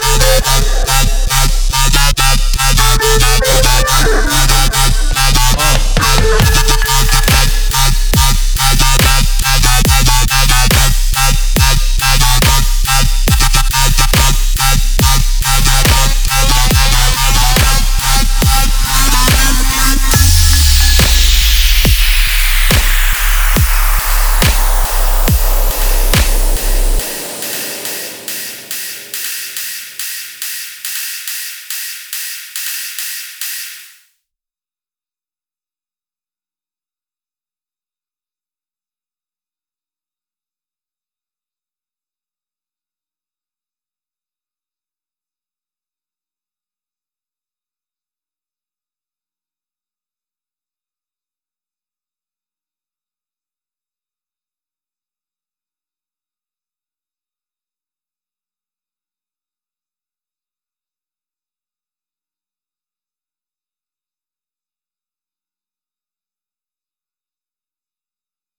Yeah.